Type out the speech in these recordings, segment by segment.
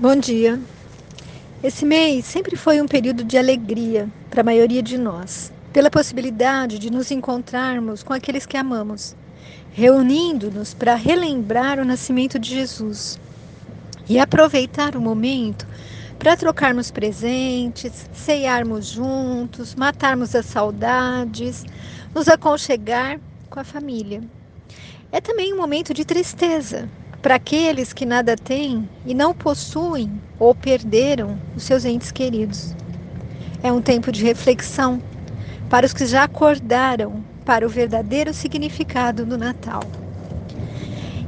Bom dia. Esse mês sempre foi um período de alegria para a maioria de nós, pela possibilidade de nos encontrarmos com aqueles que amamos, reunindo-nos para relembrar o nascimento de Jesus e aproveitar o momento para trocarmos presentes, ceiarmos juntos, matarmos as saudades, nos aconchegar com a família. É também um momento de tristeza, para aqueles que nada têm e não possuem ou perderam os seus entes queridos. É um tempo de reflexão para os que já acordaram para o verdadeiro significado do Natal.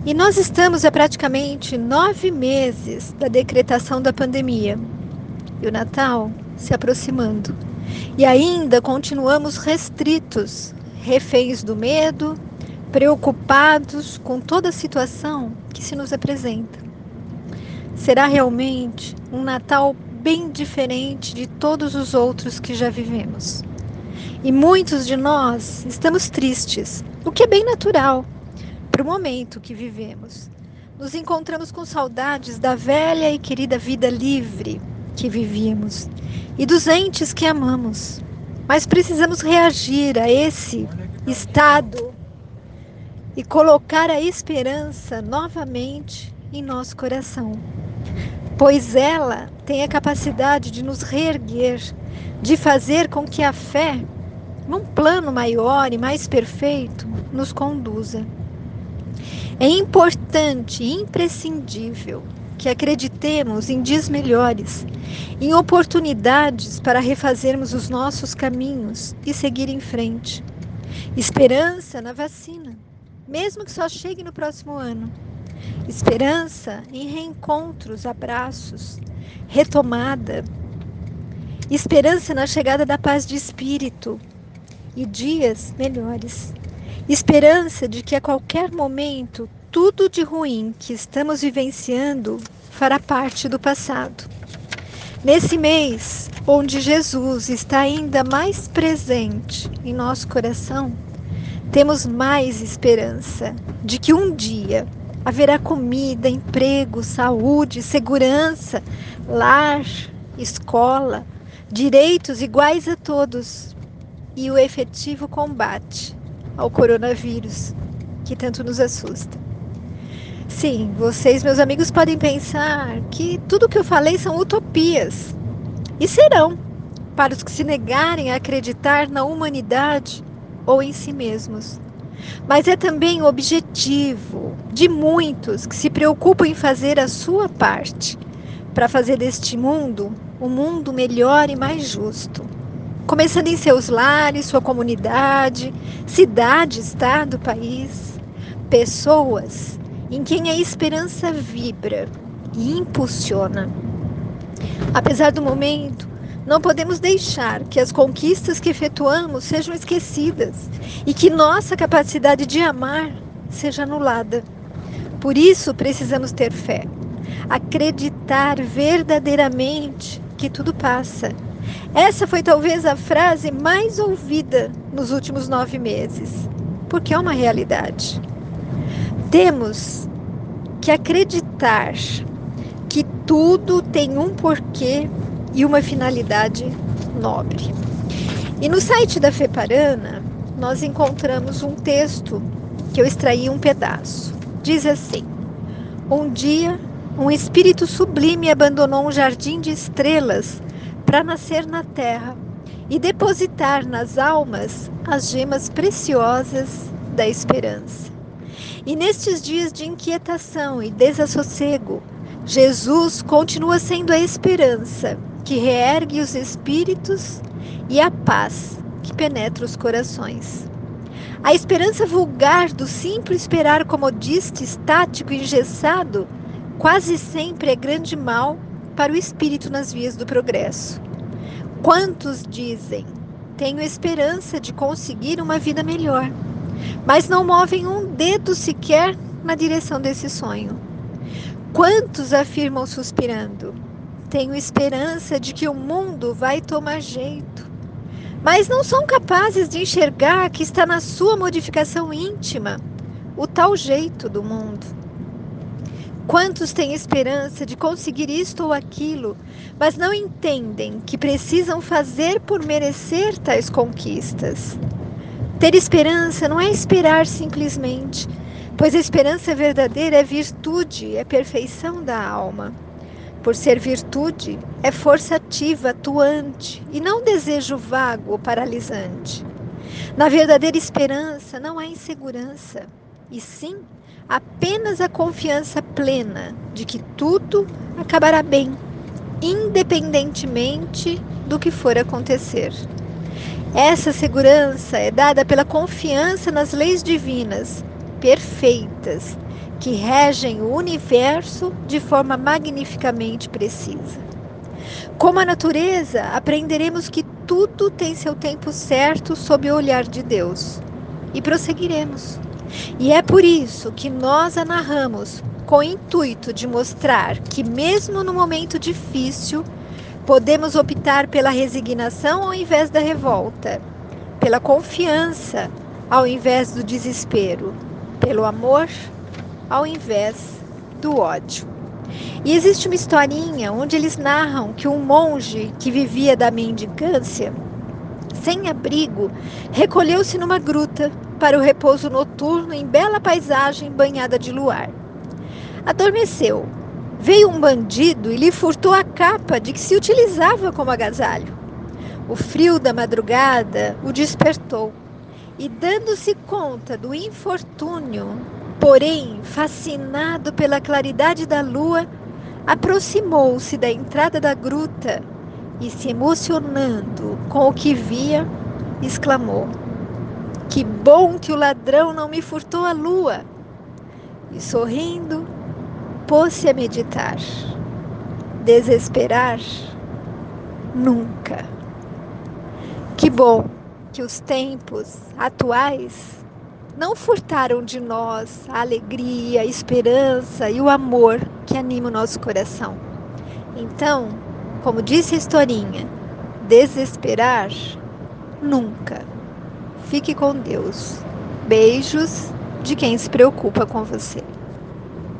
E nós estamos há praticamente nove meses da decretação da pandemia e o Natal se aproximando. E ainda continuamos restritos, reféns do medo, preocupados com toda a situação que se nos apresenta. Será realmente um Natal bem diferente de todos os outros que já vivemos. E muitos de nós estamos tristes, o que é bem natural para o momento que vivemos. Nos encontramos com saudades da velha e querida vida livre que vivíamos e dos entes que amamos. Mas precisamos reagir a esse estado e colocar a esperança novamente em nosso coração, pois ela tem a capacidade de nos reerguer, de fazer com que a fé, num plano maior e mais perfeito, nos conduza. É importante e imprescindível que acreditemos em dias melhores, em oportunidades para refazermos os nossos caminhos e seguir em frente. Esperança na vacina mesmo que só chegue no próximo ano. Esperança em reencontros, abraços, retomada. Esperança na chegada da paz de espírito e dias melhores. Esperança de que a qualquer momento tudo de ruim que estamos vivenciando fará parte do passado. Nesse mês, onde Jesus está ainda mais presente em nosso coração, temos mais esperança de que um dia haverá comida, emprego, saúde, segurança, lar, escola, direitos iguais a todos e o efetivo combate ao coronavírus que tanto nos assusta. Sim, vocês, meus amigos, podem pensar que tudo que eu falei são utopias e serão para os que se negarem a acreditar na humanidade ou em si mesmos. Mas é também o objetivo de muitos que se preocupam em fazer a sua parte para fazer deste mundo um mundo melhor e mais justo. Começando em seus lares, sua comunidade, cidade, estado, país, pessoas em quem a esperança vibra e impulsiona. Apesar do momento, não podemos deixar que as conquistas que efetuamos sejam esquecidas e que nossa capacidade de amar seja anulada. Por isso precisamos ter fé, acreditar verdadeiramente que tudo passa. Essa foi talvez a frase mais ouvida nos últimos nove meses, porque é uma realidade. Temos que acreditar que tudo tem um porquê e uma finalidade nobre. E no site da Feparana, nós encontramos um texto que eu extraí um pedaço. Diz assim: Um dia, um espírito sublime abandonou um jardim de estrelas para nascer na terra e depositar nas almas as gemas preciosas da esperança. E nestes dias de inquietação e desassossego, Jesus continua sendo a esperança que reergue os espíritos e a paz que penetra os corações. A esperança vulgar do simples esperar comodista, estático engessado quase sempre é grande mal para o espírito nas vias do progresso. Quantos dizem: Tenho esperança de conseguir uma vida melhor, mas não movem um dedo sequer na direção desse sonho? Quantos afirmam suspirando: tenho esperança de que o mundo vai tomar jeito. Mas não são capazes de enxergar que está na sua modificação íntima o tal jeito do mundo. Quantos têm esperança de conseguir isto ou aquilo, mas não entendem que precisam fazer por merecer tais conquistas? Ter esperança não é esperar simplesmente, pois a esperança verdadeira é virtude, é perfeição da alma. Por ser virtude, é força ativa, atuante, e não desejo vago ou paralisante. Na verdadeira esperança não há insegurança, e sim apenas a confiança plena de que tudo acabará bem, independentemente do que for acontecer. Essa segurança é dada pela confiança nas leis divinas, perfeitas, que regem o universo de forma magnificamente precisa. Como a natureza, aprenderemos que tudo tem seu tempo certo sob o olhar de Deus e prosseguiremos. E é por isso que nós a narramos com o intuito de mostrar que, mesmo no momento difícil, podemos optar pela resignação ao invés da revolta, pela confiança ao invés do desespero, pelo amor ao invés do ódio. E existe uma historinha onde eles narram que um monge que vivia da mendicância, sem abrigo, recolheu-se numa gruta para o repouso noturno em bela paisagem banhada de luar. Adormeceu. Veio um bandido e lhe furtou a capa de que se utilizava como agasalho. O frio da madrugada o despertou e, dando-se conta do infortúnio, porém fascinado pela claridade da lua, aproximou-se da entrada da gruta e, se emocionando com o que via, exclamou: que bom que o ladrão não me furtou a lua. E sorrindo, pôs-se a meditar. Desesperar? Nunca. Que bom que os tempos atuais não furtaram de nós a alegria, a esperança e o amor que anima o nosso coração. Então, como disse a historinha, desesperar nunca. Fique com Deus. Beijos de quem se preocupa com você.